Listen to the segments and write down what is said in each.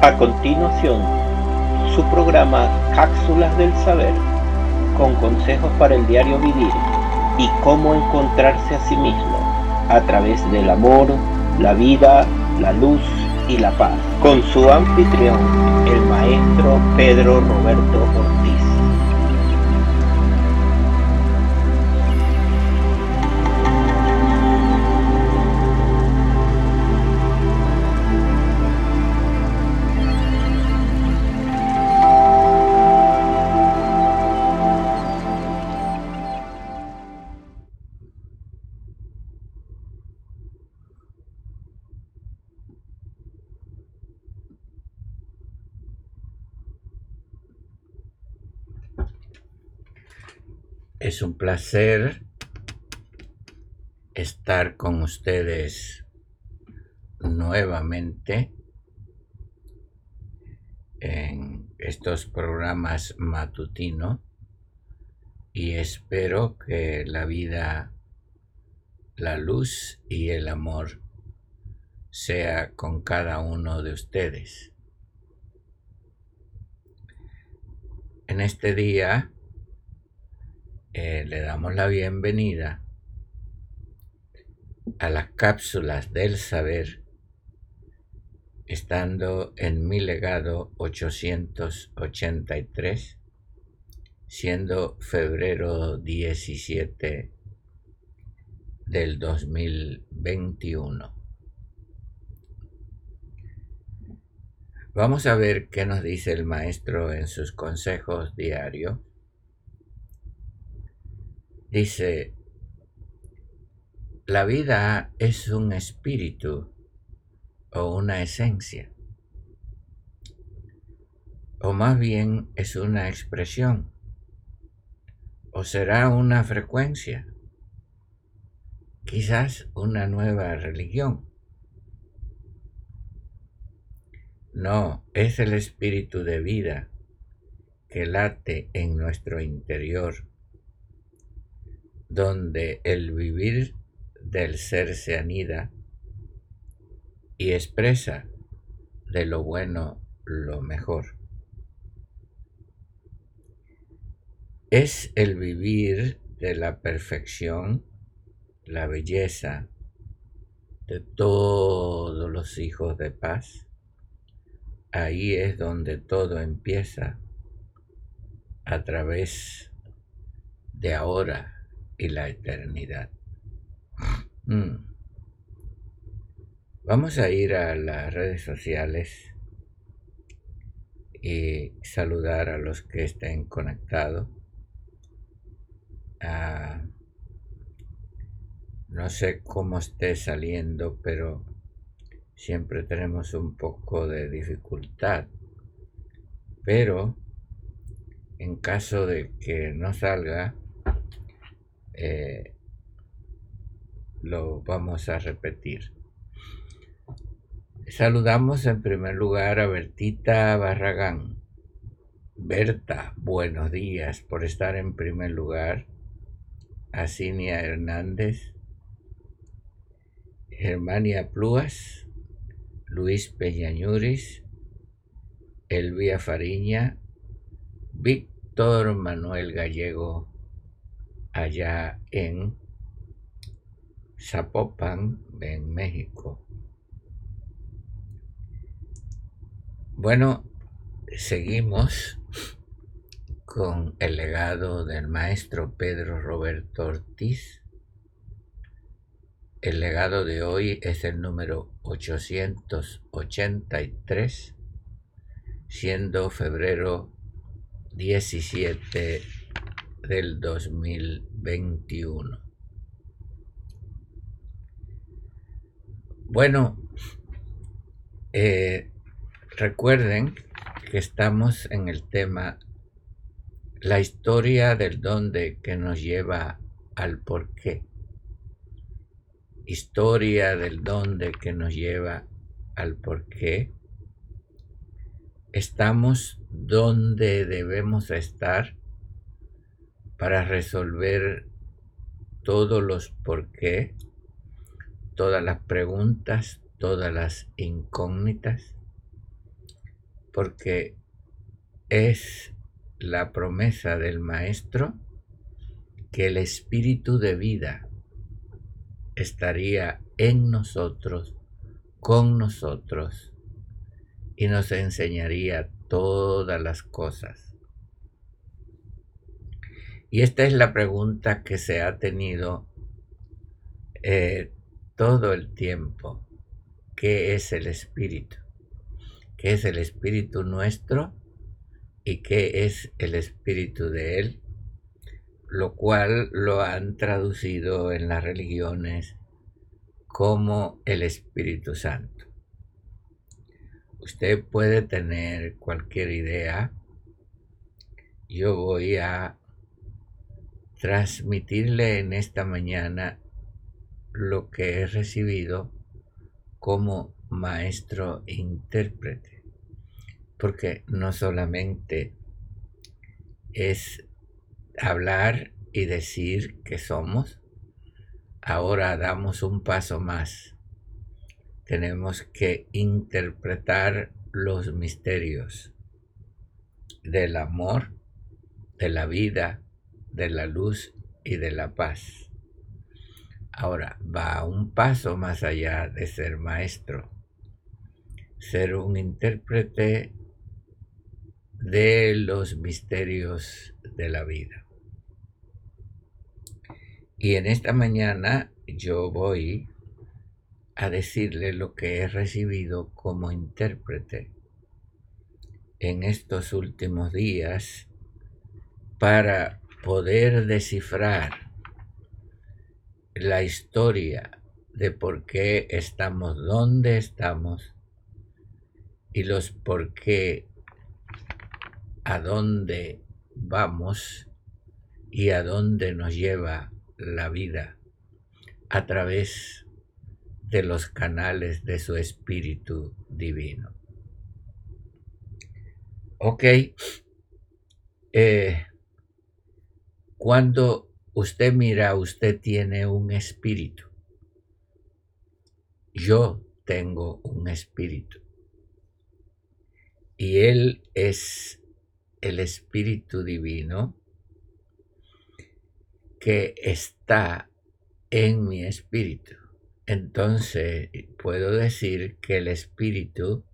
A continuación, su programa Cápsulas del Saber, con consejos para el diario vivir y cómo encontrarse a sí mismo a través del amor, la vida, la luz y la paz, con su anfitrión, el maestro Pedro Roberto Ortiz. Es un placer estar con ustedes nuevamente en estos programas matutinos y espero que la vida, la luz y el amor sea con cada uno de ustedes. En este día eh, le damos la bienvenida a las cápsulas del saber, estando en mi legado 883, siendo febrero 17 del 2021. Vamos a ver qué nos dice el maestro en sus consejos diarios Dice, la vida es un espíritu o una esencia, o más bien es una expresión, o será una frecuencia, quizás una nueva religión. No, es el espíritu de vida que late en nuestro interior donde el vivir del ser se anida y expresa de lo bueno lo mejor. Es el vivir de la perfección, la belleza de todos los hijos de paz. Ahí es donde todo empieza a través de ahora y la eternidad. Mm. Vamos a ir a las redes sociales y saludar a los que estén conectados. Ah, no sé cómo esté saliendo, pero siempre tenemos un poco de dificultad. Pero en caso de que no salga, eh, lo vamos a repetir. Saludamos en primer lugar a Bertita Barragán. Berta, buenos días por estar en primer lugar. A Cinia Hernández, Germania Plúas, Luis Peñañuris, Elvia Fariña, Víctor Manuel Gallego allá en Zapopan, en México. Bueno, seguimos con el legado del maestro Pedro Roberto Ortiz. El legado de hoy es el número 883, siendo febrero 17 del 2021. Bueno, eh, recuerden que estamos en el tema la historia del dónde que nos lleva al por qué. Historia del dónde que nos lleva al por qué. Estamos donde debemos estar para resolver todos los por qué, todas las preguntas, todas las incógnitas. porque es la promesa del Maestro que el espíritu de vida estaría en nosotros, con nosotros, y nos enseñaría todas las cosas. Y esta es la pregunta que se ha tenido eh, todo el tiempo. ¿Qué es el espíritu? ¿Qué es el espíritu nuestro? ¿Y qué es el espíritu de él? Lo cual lo han traducido en las religiones como el Espíritu Santo. Usted puede tener cualquier idea. Yo voy a transmitirle en esta mañana lo que he recibido como maestro intérprete. Porque no solamente es hablar y decir que somos, ahora damos un paso más. Tenemos que interpretar los misterios del amor, de la vida, de la luz y de la paz. Ahora va un paso más allá de ser maestro, ser un intérprete de los misterios de la vida. Y en esta mañana yo voy a decirle lo que he recibido como intérprete en estos últimos días para poder descifrar la historia de por qué estamos donde estamos y los por qué a dónde vamos y a dónde nos lleva la vida a través de los canales de su espíritu divino. Ok, eh, cuando usted mira, usted tiene un espíritu. Yo tengo un espíritu. Y Él es el espíritu divino que está en mi espíritu. Entonces puedo decir que el espíritu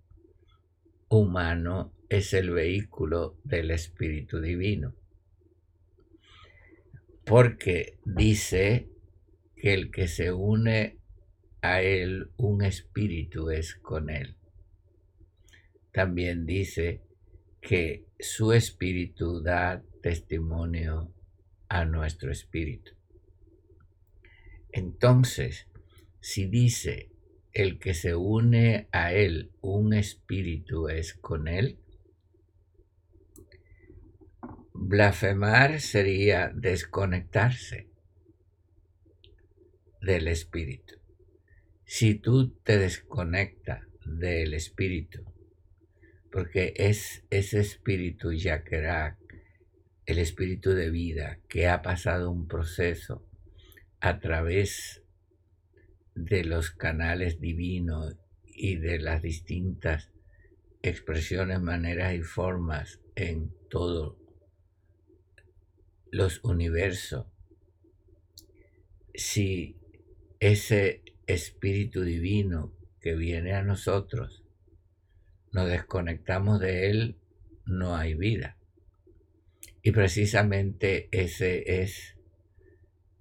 humano es el vehículo del espíritu divino. Porque dice que el que se une a él, un espíritu es con él. También dice que su espíritu da testimonio a nuestro espíritu. Entonces, si dice el que se une a él, un espíritu es con él, blasfemar sería desconectarse del espíritu. Si tú te desconectas del espíritu, porque es ese espíritu Yaquerak el espíritu de vida que ha pasado un proceso a través de los canales divinos y de las distintas expresiones, maneras y formas en todos los universos, si ese espíritu divino que viene a nosotros, nos desconectamos de él, no hay vida. Y precisamente ese es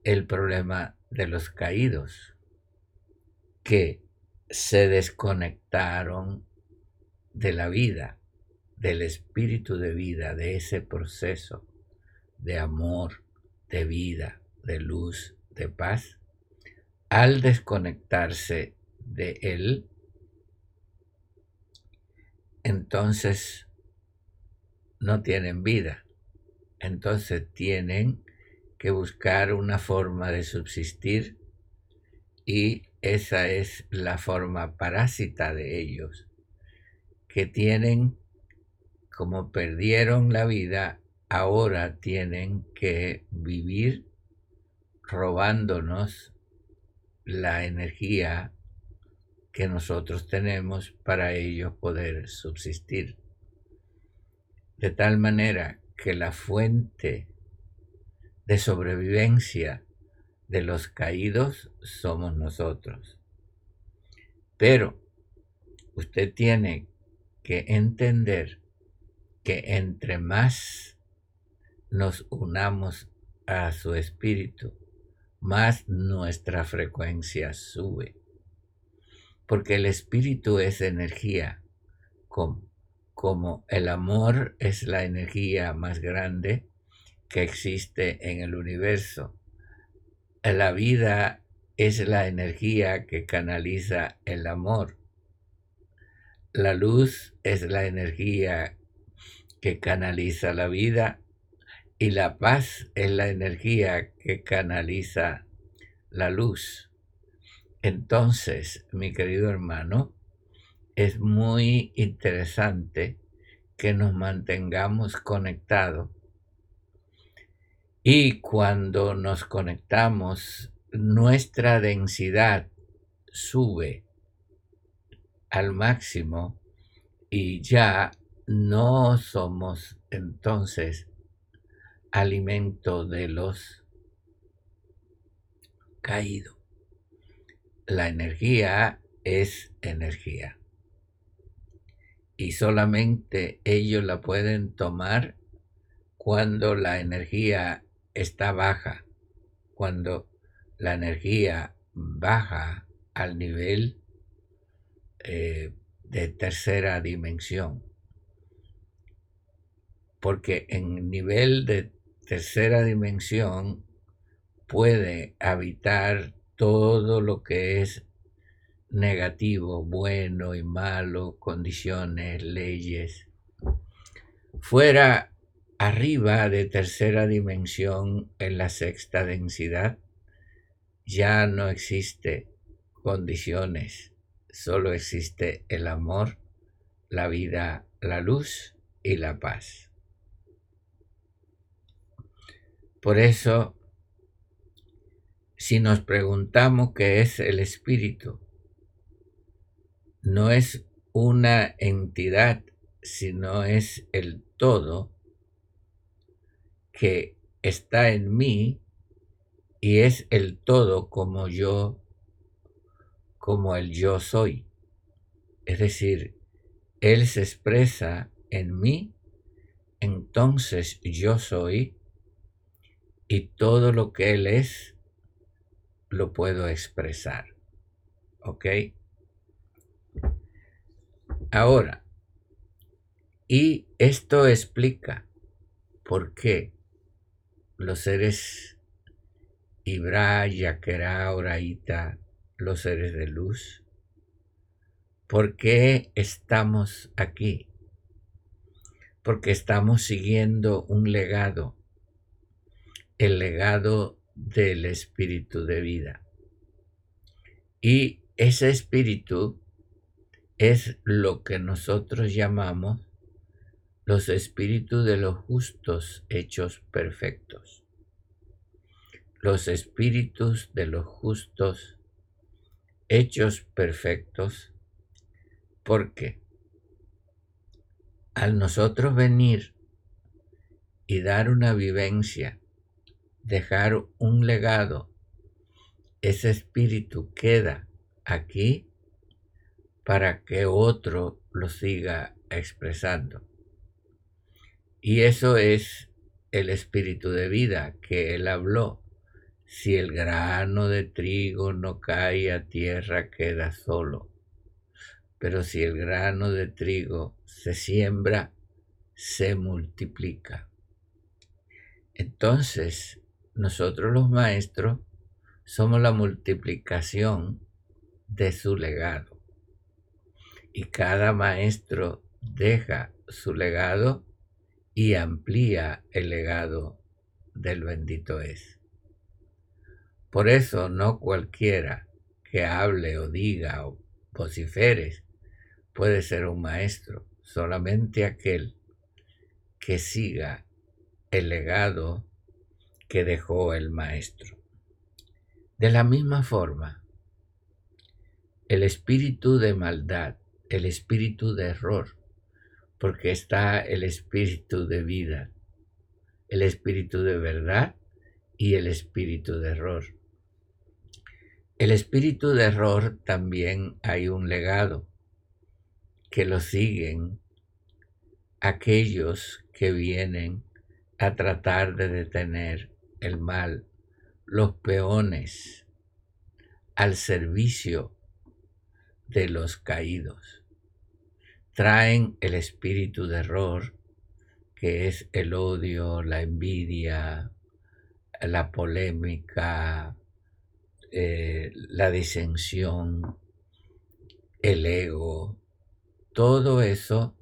el problema de los caídos, que se desconectaron de la vida, del espíritu de vida, de ese proceso de amor, de vida, de luz, de paz. Al desconectarse de él, entonces no tienen vida entonces tienen que buscar una forma de subsistir y esa es la forma parásita de ellos, que tienen, como perdieron la vida, ahora tienen que vivir robándonos la energía que nosotros tenemos para ellos poder subsistir. de tal manera que la fuente de sobrevivencia de los caídos somos nosotros. Pero usted tiene que entender que entre más nos unamos a su espíritu, más nuestra frecuencia sube. Porque el espíritu es energía, como, como el amor es la energía más grande que existe en el universo. La vida es la energía que canaliza el amor. La luz es la energía que canaliza la vida y la paz es la energía que canaliza la luz. Entonces, mi querido hermano, es muy interesante que nos mantengamos conectados y cuando nos conectamos, nuestra densidad sube al máximo y ya no somos entonces alimento de los caídos. La energía es energía. Y solamente ellos la pueden tomar cuando la energía está baja, cuando la energía baja al nivel eh, de tercera dimensión. Porque en nivel de tercera dimensión puede habitar todo lo que es negativo, bueno y malo, condiciones, leyes. Fuera arriba de tercera dimensión en la sexta densidad, ya no existe condiciones, solo existe el amor, la vida, la luz y la paz. Por eso, si nos preguntamos qué es el espíritu, no es una entidad, sino es el todo que está en mí y es el todo como yo, como el yo soy. Es decir, Él se expresa en mí, entonces yo soy y todo lo que Él es lo puedo expresar. ¿Ok? Ahora, y esto explica por qué los seres Ibra, Yaquera, Oraita, los seres de luz, ¿por qué estamos aquí? Porque estamos siguiendo un legado el legado del espíritu de vida. Y ese espíritu es lo que nosotros llamamos los espíritus de los justos hechos perfectos. Los espíritus de los justos hechos perfectos porque al nosotros venir y dar una vivencia dejar un legado, ese espíritu queda aquí para que otro lo siga expresando. Y eso es el espíritu de vida que él habló. Si el grano de trigo no cae a tierra, queda solo. Pero si el grano de trigo se siembra, se multiplica. Entonces, nosotros los maestros somos la multiplicación de su legado. Y cada maestro deja su legado y amplía el legado del bendito es. Por eso no cualquiera que hable o diga o vocifere puede ser un maestro, solamente aquel que siga el legado que dejó el maestro. De la misma forma, el espíritu de maldad, el espíritu de error, porque está el espíritu de vida, el espíritu de verdad y el espíritu de error. El espíritu de error también hay un legado que lo siguen aquellos que vienen a tratar de detener el mal, los peones al servicio de los caídos. Traen el espíritu de error, que es el odio, la envidia, la polémica, eh, la disensión, el ego, todo eso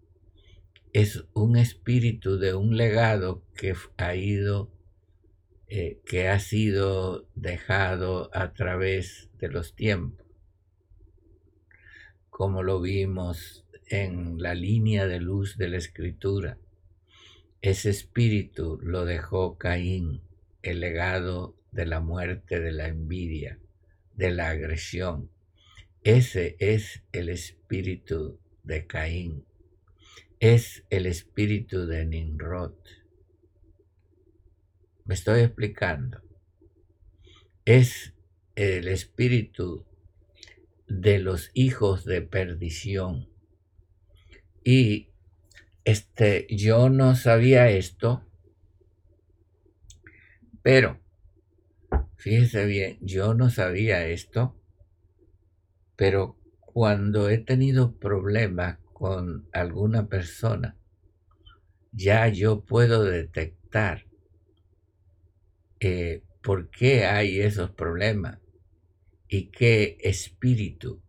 es un espíritu de un legado que ha ido, eh, que ha sido dejado a través de los tiempos, como lo vimos en la línea de luz de la escritura. Ese espíritu lo dejó Caín, el legado de la muerte, de la envidia, de la agresión. Ese es el espíritu de Caín es el espíritu de Nimrod. Me estoy explicando. Es el espíritu de los hijos de perdición. Y este, yo no sabía esto, pero fíjese bien, yo no sabía esto, pero cuando he tenido problemas con alguna persona, ya yo puedo detectar eh, por qué hay esos problemas y qué espíritu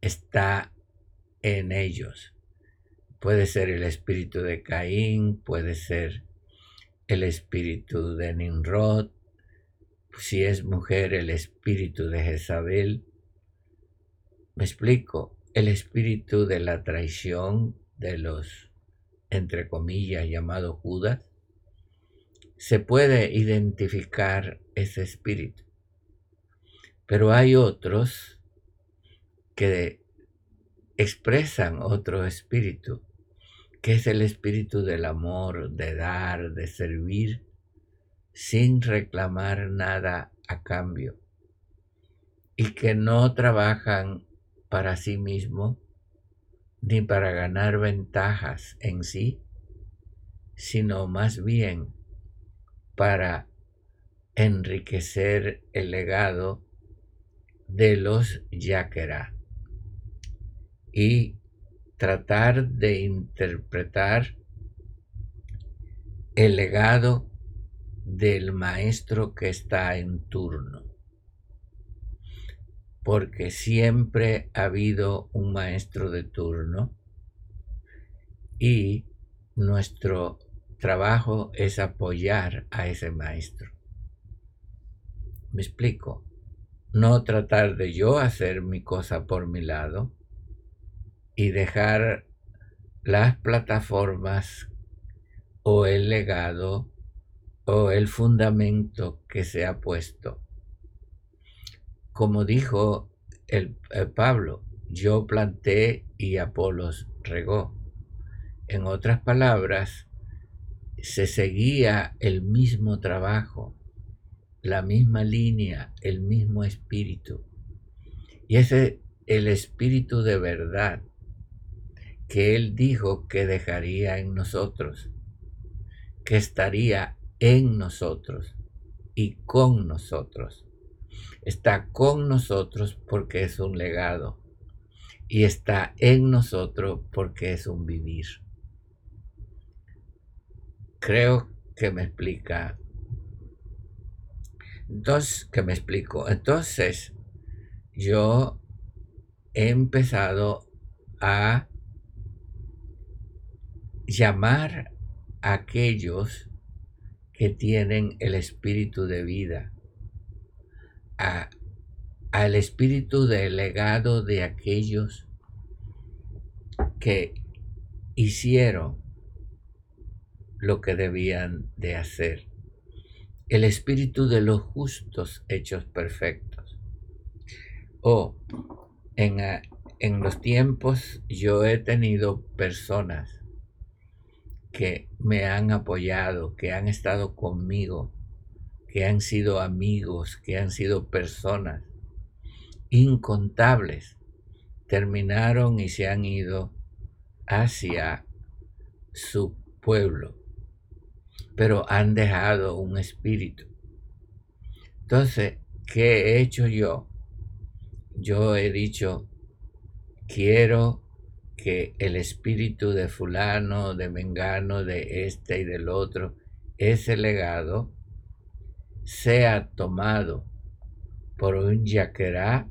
está en ellos. Puede ser el espíritu de Caín, puede ser el espíritu de Nimrod, si es mujer, el espíritu de Jezabel, me explico, el espíritu de la traición de los, entre comillas, llamados Judas, se puede identificar ese espíritu. Pero hay otros que expresan otro espíritu, que es el espíritu del amor, de dar, de servir, sin reclamar nada a cambio, y que no trabajan para sí mismo ni para ganar ventajas en sí, sino más bien para enriquecer el legado de los yaquerá y tratar de interpretar el legado del maestro que está en turno. Porque siempre ha habido un maestro de turno y nuestro trabajo es apoyar a ese maestro. Me explico. No tratar de yo hacer mi cosa por mi lado y dejar las plataformas o el legado o el fundamento que se ha puesto como dijo el, Pablo, yo planté y Apolos regó. En otras palabras, se seguía el mismo trabajo, la misma línea, el mismo espíritu. Y ese el espíritu de verdad que él dijo que dejaría en nosotros, que estaría en nosotros y con nosotros está con nosotros porque es un legado y está en nosotros porque es un vivir. Creo que me explica. Entonces, que me explico. Entonces, yo he empezado a llamar a aquellos que tienen el espíritu de vida al espíritu delegado de aquellos que hicieron lo que debían de hacer. El espíritu de los justos hechos perfectos. O en, en los tiempos yo he tenido personas que me han apoyado, que han estado conmigo, que han sido amigos, que han sido personas incontables, terminaron y se han ido hacia su pueblo, pero han dejado un espíritu. Entonces, ¿qué he hecho yo? Yo he dicho, quiero que el espíritu de fulano, de mengano, de este y del otro, ese legado, sea tomado por un yaquerá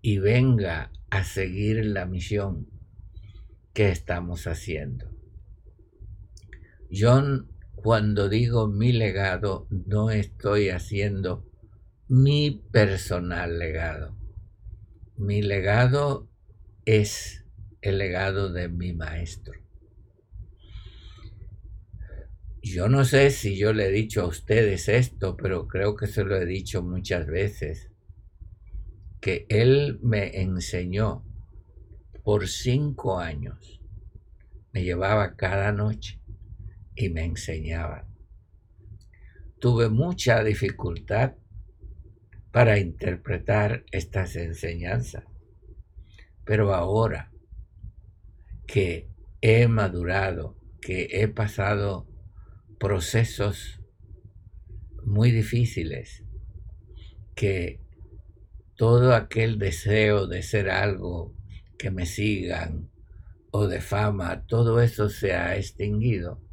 y venga a seguir la misión que estamos haciendo. Yo cuando digo mi legado no estoy haciendo mi personal legado. Mi legado es el legado de mi maestro. Yo no sé si yo le he dicho a ustedes esto, pero creo que se lo he dicho muchas veces, que él me enseñó por cinco años. Me llevaba cada noche y me enseñaba. Tuve mucha dificultad para interpretar estas enseñanzas, pero ahora que he madurado, que he pasado procesos muy difíciles, que todo aquel deseo de ser algo, que me sigan o de fama, todo eso se ha extinguido.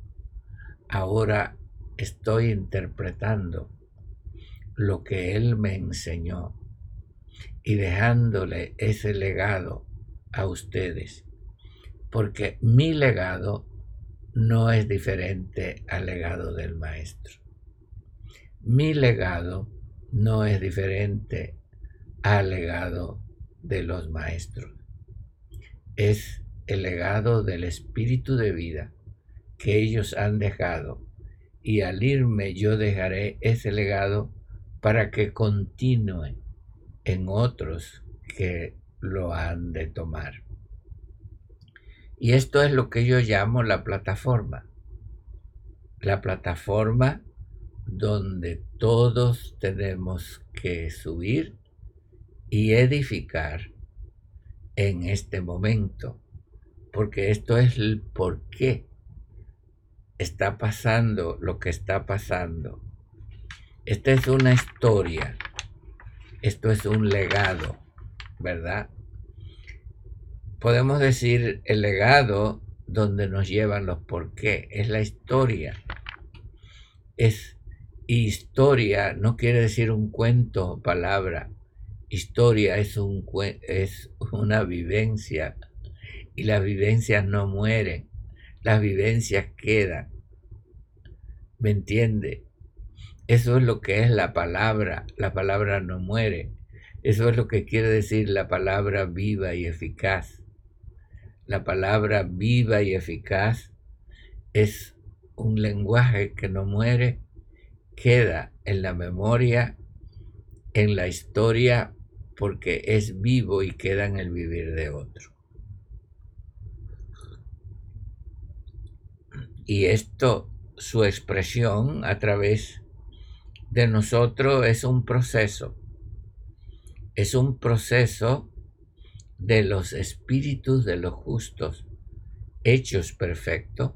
Ahora estoy interpretando lo que Él me enseñó y dejándole ese legado a ustedes porque mi legado no es diferente al legado del maestro. Mi legado no es diferente al legado de los maestros. Es el legado del espíritu de vida que ellos han dejado y al irme yo dejaré ese legado para que continúe en otros que lo han de tomar. Y esto es lo que yo llamo la plataforma. La plataforma donde todos tenemos que subir y edificar en este momento. Porque esto es el por qué está pasando lo que está pasando. Esta es una historia. Esto es un legado, ¿verdad? podemos decir el legado donde nos llevan los por qué, es la historia. Es historia, no quiere decir un cuento o palabra. Historia es, un, es una vivencia y las vivencias no mueren, las vivencias quedan. ¿Me entiende? Eso es lo que es la palabra, la palabra no muere. Eso es lo que quiere decir la palabra viva y eficaz la palabra viva y eficaz es un lenguaje que no muere, queda en la memoria, en la historia, porque es vivo y queda en el vivir de otro. Y esto, su expresión a través de nosotros es un proceso. Es un proceso de los espíritus de los justos, hechos perfectos,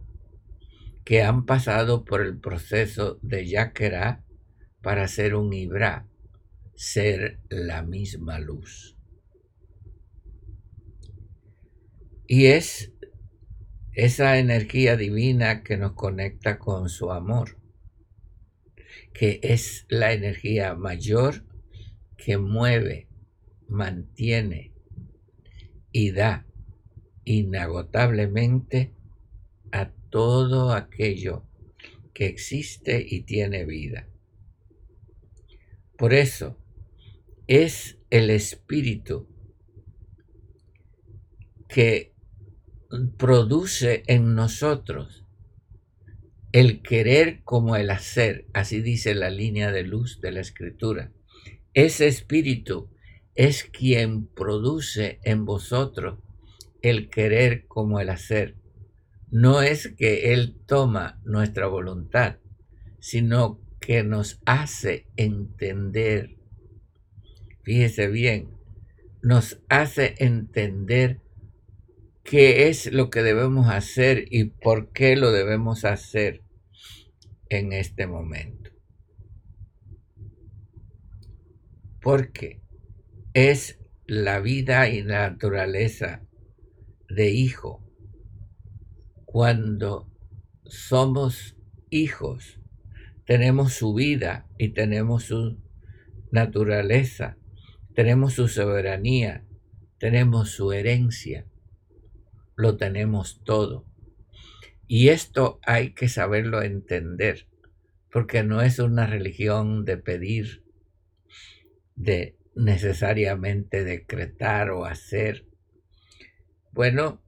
que han pasado por el proceso de Yaquerá para ser un Ibra, ser la misma luz. Y es esa energía divina que nos conecta con su amor, que es la energía mayor que mueve, mantiene, y da inagotablemente a todo aquello que existe y tiene vida. Por eso es el espíritu que produce en nosotros el querer como el hacer, así dice la línea de luz de la escritura. Ese espíritu es quien produce en vosotros el querer como el hacer. No es que Él toma nuestra voluntad, sino que nos hace entender, fíjese bien, nos hace entender qué es lo que debemos hacer y por qué lo debemos hacer en este momento. Porque es la vida y la naturaleza de hijo. Cuando somos hijos, tenemos su vida y tenemos su naturaleza, tenemos su soberanía, tenemos su herencia, lo tenemos todo. Y esto hay que saberlo entender, porque no es una religión de pedir, de necesariamente decretar o hacer. Bueno,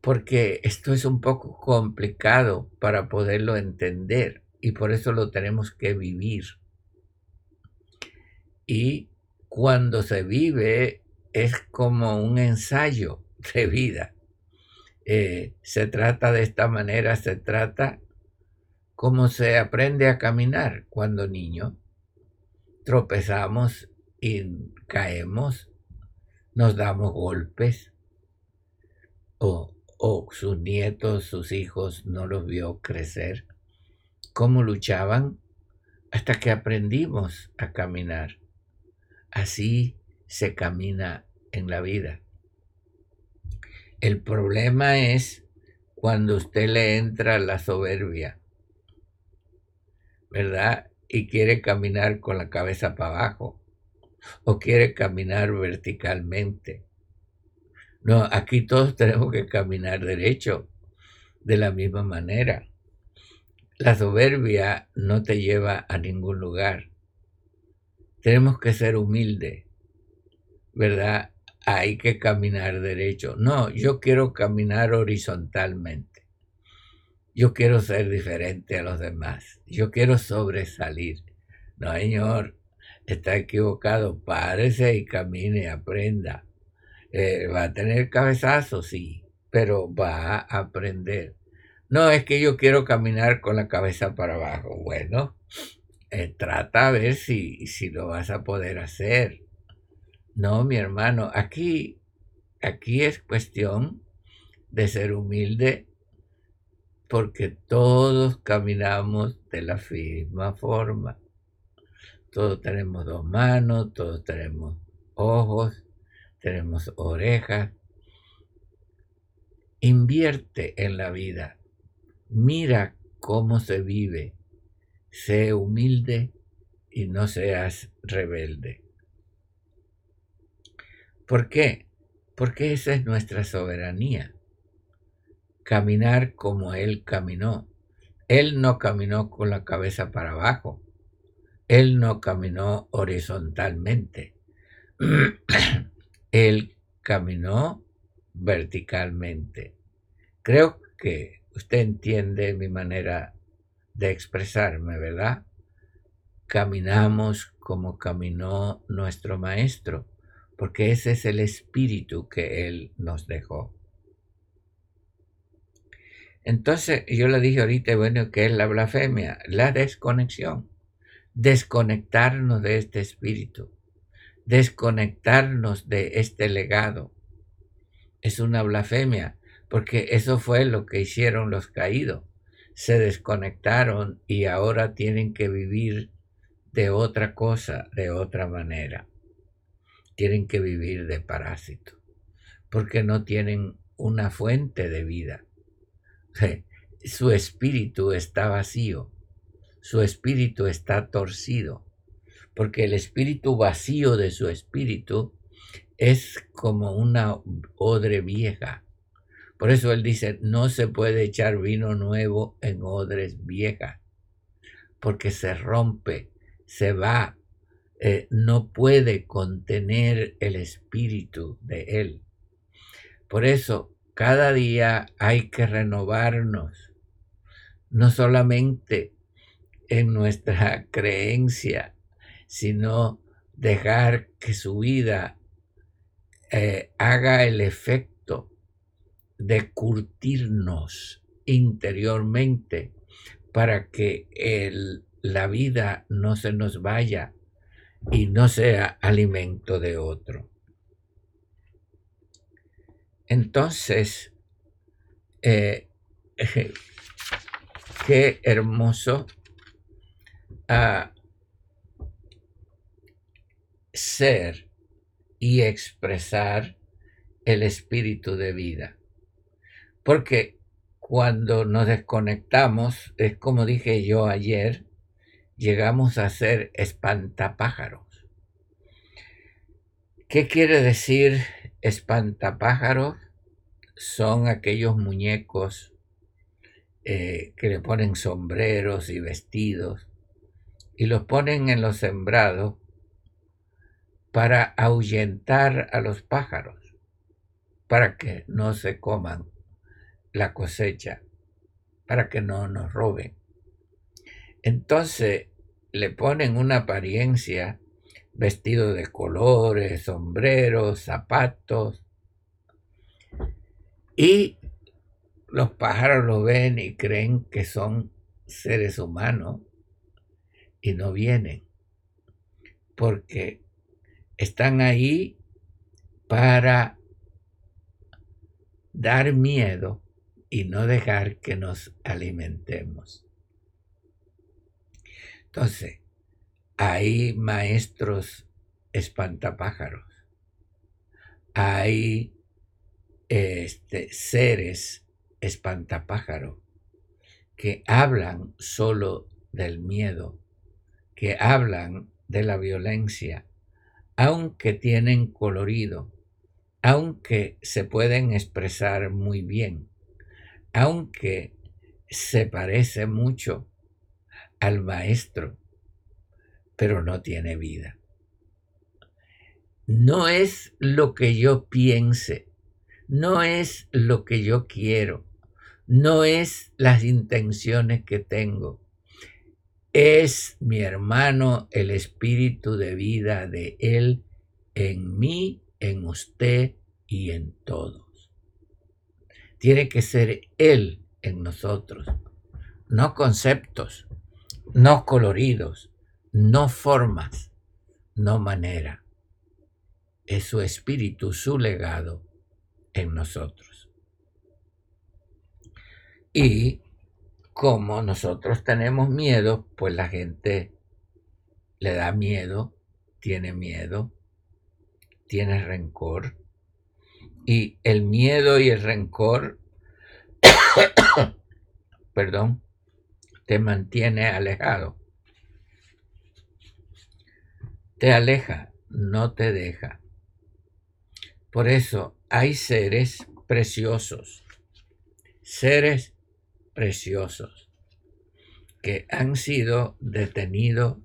porque esto es un poco complicado para poderlo entender y por eso lo tenemos que vivir. Y cuando se vive es como un ensayo de vida. Eh, se trata de esta manera, se trata como se aprende a caminar cuando niño. Tropezamos y caemos, nos damos golpes, o, o sus nietos, sus hijos no los vio crecer, cómo luchaban hasta que aprendimos a caminar. Así se camina en la vida. El problema es cuando usted le entra la soberbia, ¿verdad? Y quiere caminar con la cabeza para abajo o quiere caminar verticalmente. No, aquí todos tenemos que caminar derecho de la misma manera. La soberbia no te lleva a ningún lugar. Tenemos que ser humildes, ¿verdad? Hay que caminar derecho. No, yo quiero caminar horizontalmente. Yo quiero ser diferente a los demás. Yo quiero sobresalir. No, señor, está equivocado. Párese y camine, aprenda. Eh, va a tener cabezazo, sí, pero va a aprender. No, es que yo quiero caminar con la cabeza para abajo. Bueno, eh, trata a ver si, si lo vas a poder hacer no, mi hermano, aquí, aquí es cuestión de ser humilde porque todos caminamos de la misma forma. Todos tenemos dos manos, todos tenemos ojos, tenemos orejas. Invierte en la vida. Mira cómo se vive. Sé humilde y no seas rebelde. ¿Por qué? Porque esa es nuestra soberanía. Caminar como Él caminó. Él no caminó con la cabeza para abajo. Él no caminó horizontalmente. Él caminó verticalmente. Creo que usted entiende mi manera de expresarme, ¿verdad? Caminamos como caminó nuestro Maestro porque ese es el espíritu que Él nos dejó. Entonces yo le dije ahorita, bueno, ¿qué es la blasfemia? La desconexión. Desconectarnos de este espíritu. Desconectarnos de este legado. Es una blasfemia, porque eso fue lo que hicieron los caídos. Se desconectaron y ahora tienen que vivir de otra cosa, de otra manera tienen que vivir de parásito, porque no tienen una fuente de vida. Su espíritu está vacío, su espíritu está torcido, porque el espíritu vacío de su espíritu es como una odre vieja. Por eso él dice, no se puede echar vino nuevo en odres viejas, porque se rompe, se va, eh, no puede contener el espíritu de Él. Por eso, cada día hay que renovarnos, no solamente en nuestra creencia, sino dejar que su vida eh, haga el efecto de curtirnos interiormente para que la vida no se nos vaya y no sea alimento de otro. Entonces, eh, qué hermoso ah, ser y expresar el espíritu de vida. Porque cuando nos desconectamos, es como dije yo ayer, llegamos a ser espantapájaros. ¿Qué quiere decir espantapájaros? Son aquellos muñecos eh, que le ponen sombreros y vestidos y los ponen en los sembrados para ahuyentar a los pájaros, para que no se coman la cosecha, para que no nos roben. Entonces le ponen una apariencia, vestido de colores, sombreros, zapatos, y los pájaros lo ven y creen que son seres humanos y no vienen, porque están ahí para dar miedo y no dejar que nos alimentemos. Entonces, hay maestros espantapájaros, hay este, seres espantapájaros que hablan solo del miedo, que hablan de la violencia, aunque tienen colorido, aunque se pueden expresar muy bien, aunque se parece mucho al maestro, pero no tiene vida. No es lo que yo piense, no es lo que yo quiero, no es las intenciones que tengo, es mi hermano el espíritu de vida de Él en mí, en usted y en todos. Tiene que ser Él en nosotros, no conceptos, no coloridos, no formas, no manera. Es su espíritu, su legado en nosotros. Y como nosotros tenemos miedo, pues la gente le da miedo, tiene miedo, tiene rencor. Y el miedo y el rencor, perdón, te mantiene alejado. Te aleja, no te deja. Por eso hay seres preciosos, seres preciosos que han sido detenidos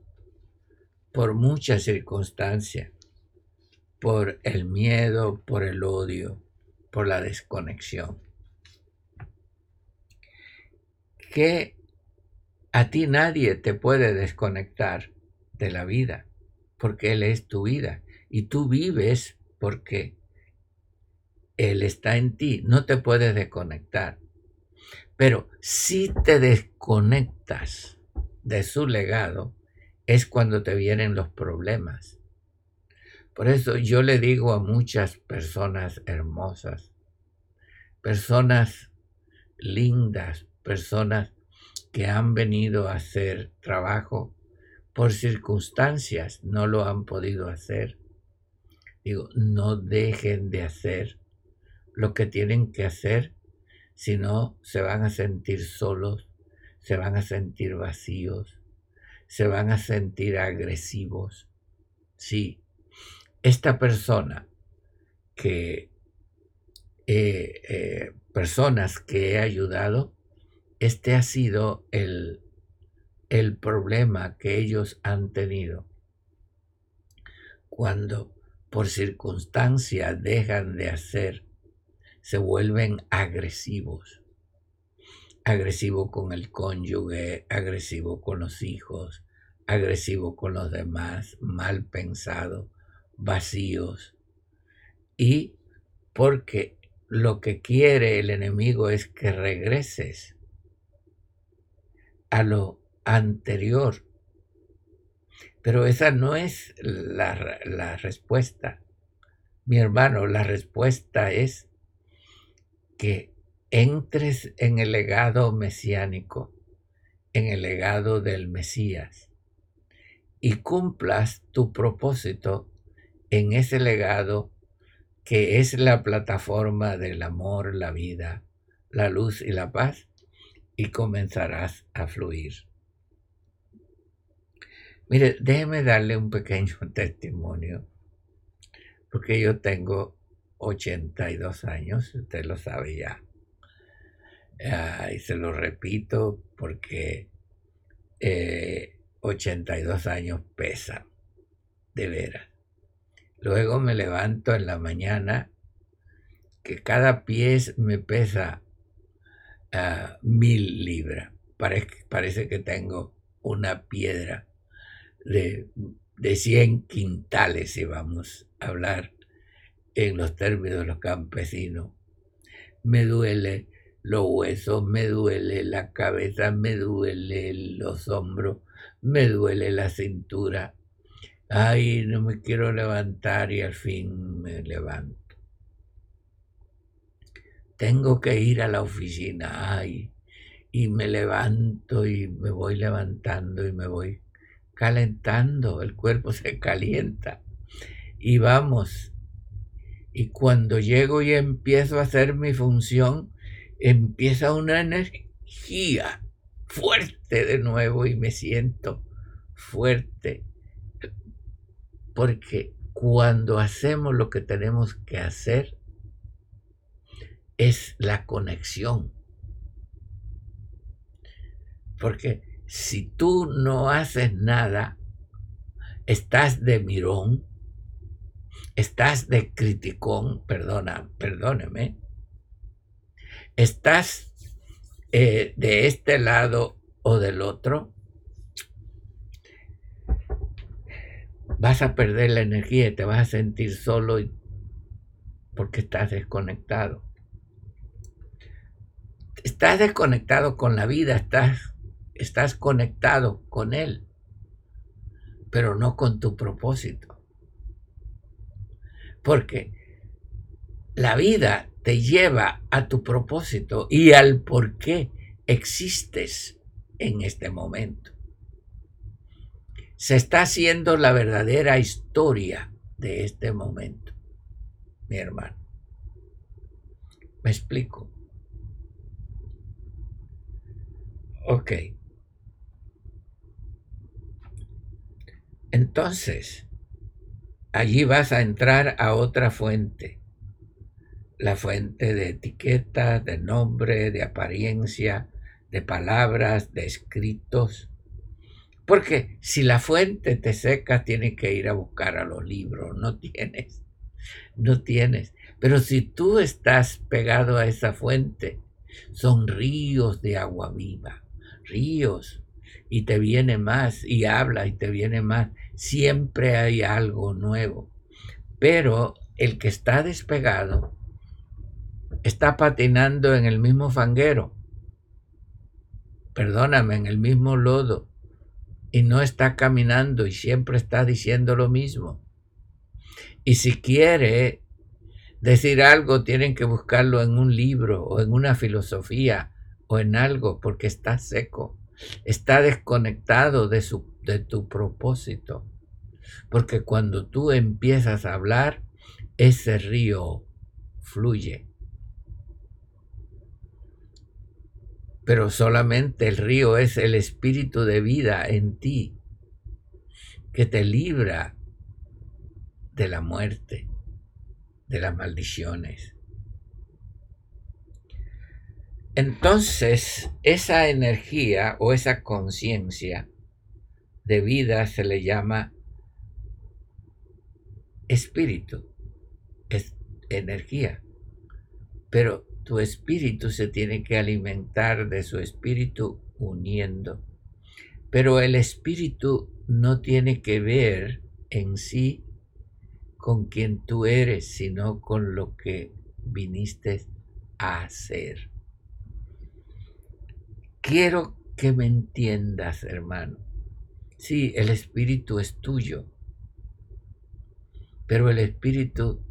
por muchas circunstancias, por el miedo, por el odio, por la desconexión. Que a ti nadie te puede desconectar de la vida, porque Él es tu vida y tú vives porque Él está en ti, no te puedes desconectar. Pero si te desconectas de su legado, es cuando te vienen los problemas. Por eso yo le digo a muchas personas hermosas, personas lindas, personas que han venido a hacer trabajo por circunstancias, no lo han podido hacer. Digo, no dejen de hacer lo que tienen que hacer si no, se van a sentir solos, se van a sentir vacíos, se van a sentir agresivos. Sí, esta persona que, eh, eh, personas que he ayudado, este ha sido el, el problema que ellos han tenido. Cuando por circunstancia dejan de hacer se vuelven agresivos. Agresivo con el cónyuge, agresivo con los hijos, agresivo con los demás, mal pensado, vacíos. y porque lo que quiere el enemigo es que regreses a lo anterior. Pero esa no es la, la respuesta. Mi hermano, la respuesta es que entres en el legado mesiánico, en el legado del Mesías, y cumplas tu propósito en ese legado que es la plataforma del amor, la vida, la luz y la paz, y comenzarás a fluir. Mire, déjeme darle un pequeño testimonio, porque yo tengo 82 años, usted lo sabe ya. Y se lo repito porque 82 eh, años pesa, de veras. Luego me levanto en la mañana, que cada pie me pesa mil libras. Parece, que tengo una piedra de, de 100 quintales, si vamos a hablar en los términos de los campesinos. Me duele los huesos, me duele la cabeza, me duele los hombros, me duele la cintura. Ay, no me quiero levantar y al fin me levanto. Tengo que ir a la oficina, ay, y me levanto y me voy levantando y me voy calentando, el cuerpo se calienta. Y vamos, y cuando llego y empiezo a hacer mi función, empieza una energía fuerte de nuevo y me siento fuerte porque cuando hacemos lo que tenemos que hacer, es la conexión. Porque si tú no haces nada, estás de mirón, estás de criticón, perdona, perdóneme, estás eh, de este lado o del otro, vas a perder la energía y te vas a sentir solo porque estás desconectado. Estás desconectado con la vida, estás, estás conectado con Él, pero no con tu propósito. Porque la vida te lleva a tu propósito y al por qué existes en este momento se está haciendo la verdadera historia de este momento, mi hermano. ¿Me explico? Ok. Entonces, allí vas a entrar a otra fuente, la fuente de etiqueta, de nombre, de apariencia, de palabras, de escritos, porque si la fuente te seca, tienes que ir a buscar a los libros. No tienes. No tienes. Pero si tú estás pegado a esa fuente, son ríos de agua viva. Ríos. Y te viene más. Y habla y te viene más. Siempre hay algo nuevo. Pero el que está despegado está patinando en el mismo fanguero. Perdóname, en el mismo lodo y no está caminando y siempre está diciendo lo mismo. Y si quiere decir algo, tienen que buscarlo en un libro o en una filosofía o en algo porque está seco, está desconectado de, su, de tu propósito. Porque cuando tú empiezas a hablar, ese río fluye. pero solamente el río es el espíritu de vida en ti que te libra de la muerte, de las maldiciones. Entonces, esa energía o esa conciencia de vida se le llama espíritu, es energía. Pero tu espíritu se tiene que alimentar de su espíritu uniendo. Pero el espíritu no tiene que ver en sí con quien tú eres, sino con lo que viniste a hacer. Quiero que me entiendas, hermano. Sí, el espíritu es tuyo, pero el espíritu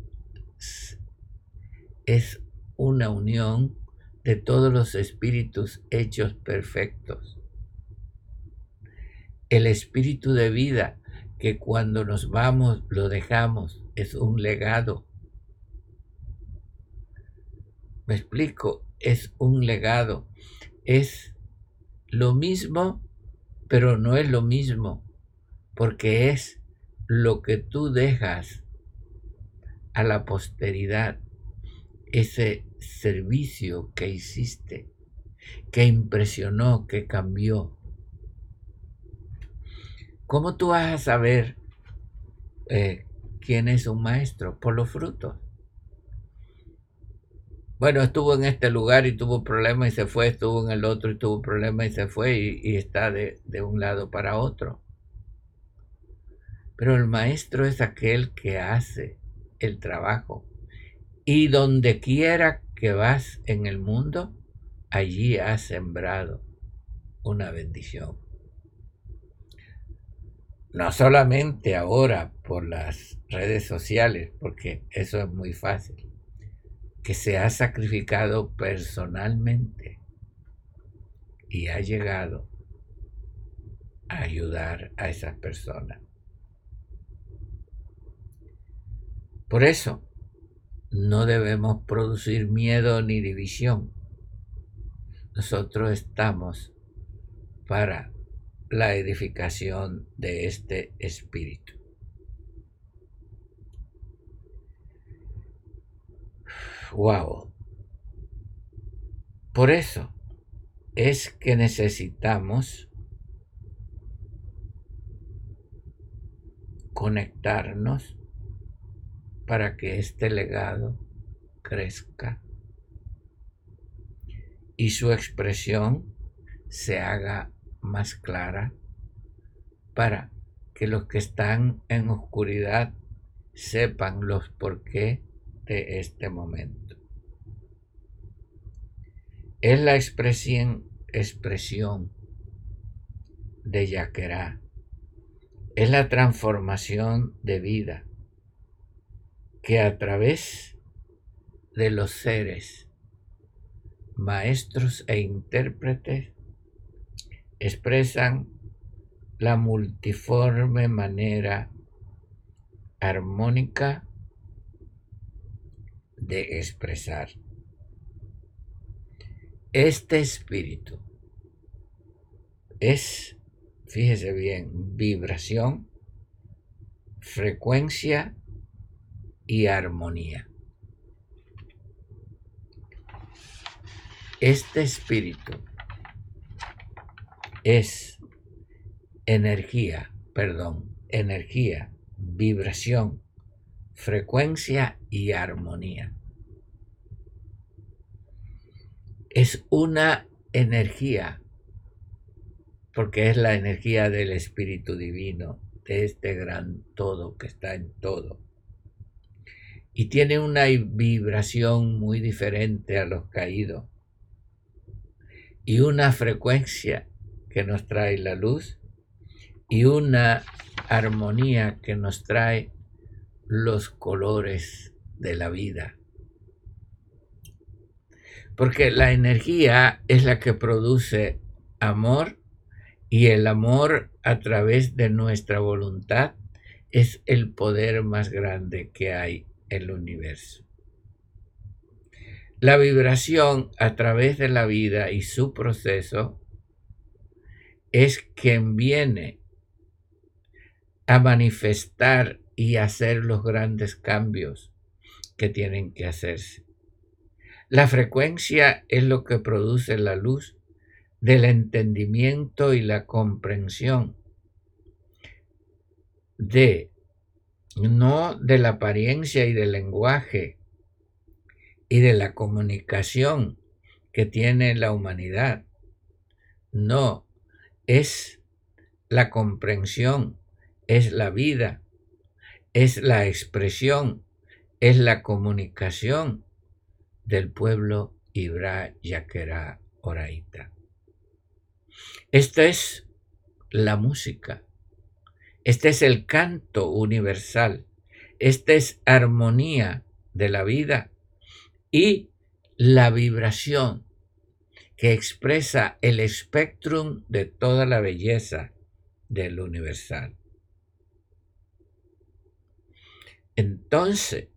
es una unión de todos los espíritus hechos perfectos. El espíritu de vida que cuando nos vamos lo dejamos es un legado. Me explico, es un legado. Es lo mismo, pero no es lo mismo, porque es lo que tú dejas a la posteridad, ese servicio que hiciste, que impresionó, que cambió. ¿Cómo tú vas a saber eh, quién es un maestro? Por los frutos. Bueno, estuvo en este lugar y tuvo problemas y se fue, estuvo en el otro y tuvo problemas y se fue y, está de, de un lado para otro. Pero el maestro es aquel que hace el trabajo. Y donde quiera que vas en el mundo, allí has sembrado una bendición. No solamente ahora por las redes sociales, porque eso es muy fácil, que se ha sacrificado personalmente y ha llegado a ayudar a esas personas. Por eso, no debemos producir miedo ni división. Nosotros estamos para la edificación de este espíritu. Wow. Por eso es que necesitamos conectarnos para que este legado crezca y su expresión se haga más clara para que los que están en oscuridad sepan los por qué este momento. Es la expresión, expresión de Yaquerá. Es la transformación de vida que a través de los seres, maestros e intérpretes, expresan la multiforme manera armónica de expresar. Este espíritu es, fíjese bien, vibración, frecuencia y armonía. Este espíritu es energía, perdón, energía, vibración, frecuencia y armonía. Es una energía, porque es la energía del Espíritu Divino, de este gran todo que está en todo y tiene una vibración muy diferente a los caídos y una frecuencia que nos trae la luz y una armonía que nos trae los colores de la vida. Porque la energía es la que produce amor y el amor a través de nuestra voluntad es el poder más grande que hay el universo. La vibración a través de la vida y su proceso es quien viene a manifestar y hacer los grandes cambios que tienen que hacerse. La frecuencia es lo que produce la luz del entendimiento y la comprensión de no de la apariencia y del lenguaje y de la comunicación que tiene la humanidad. No, es la comprensión, es la vida, es la expresión, es la comunicación del pueblo Ibra Yaquera Oraita. Esta es la música, este es el canto universal, esta es armonía de la vida y la vibración que expresa el espectrum de toda la belleza del universal. Entonces,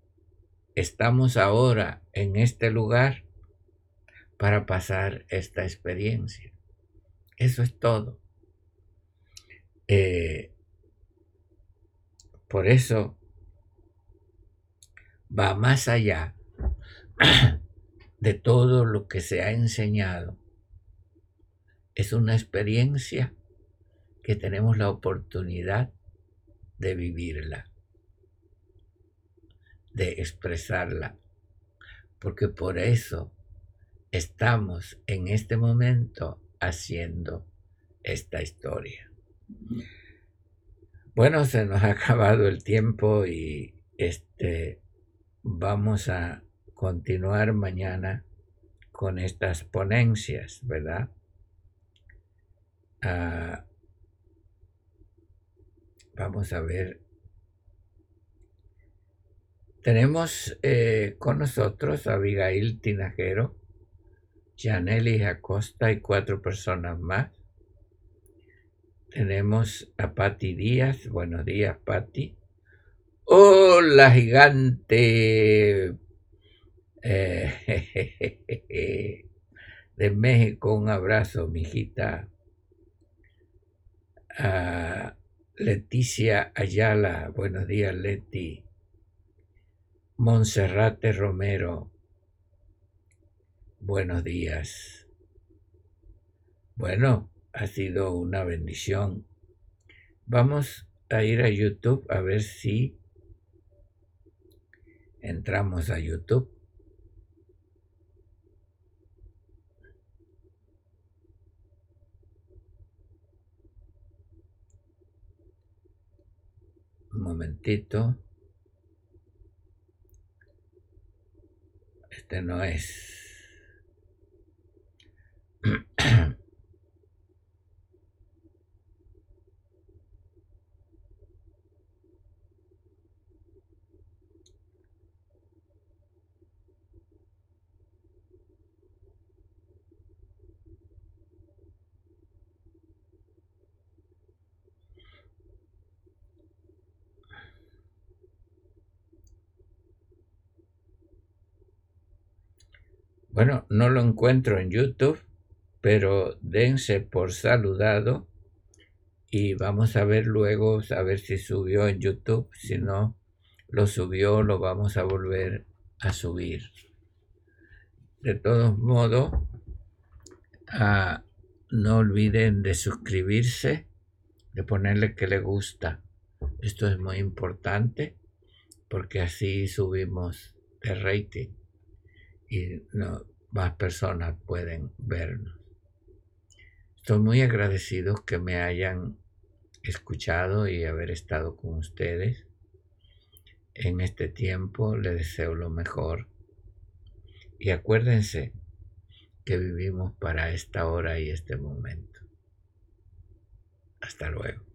estamos ahora en este lugar para pasar esta experiencia. Eso es todo. Eh, por eso va más allá de todo lo que se ha enseñado. Es una experiencia que tenemos la oportunidad de vivirla, de expresarla, porque por eso estamos en este momento haciendo esta historia. Bueno, se nos ha acabado el tiempo y este vamos a continuar mañana con estas ponencias, ¿verdad? Ah, vamos a ver. Tenemos eh, con nosotros a Abigail Tinajero, Janely Acosta y cuatro personas más. Tenemos a Patti Díaz. Buenos días, Patti. Hola, gigante eh, de México, un abrazo, mijita. A Leticia Ayala, buenos días, Leti. Monserrate Romero, buenos días. Bueno, ha sido una bendición. Vamos a ir a YouTube a ver si entramos a YouTube. Un momentito. Este no es. Bueno, no lo encuentro en YouTube, pero dense por saludado y vamos a ver luego, a ver si subió en YouTube. Si no lo subió, lo vamos a volver a subir. De todos modos, ah, no olviden de suscribirse, de ponerle que le gusta. Esto es muy importante porque así subimos el rating y no, más personas pueden vernos. Estoy muy agradecido que me hayan escuchado y haber estado con ustedes. En este tiempo les deseo lo mejor. Y acuérdense que vivimos para esta hora y este momento. Hasta luego.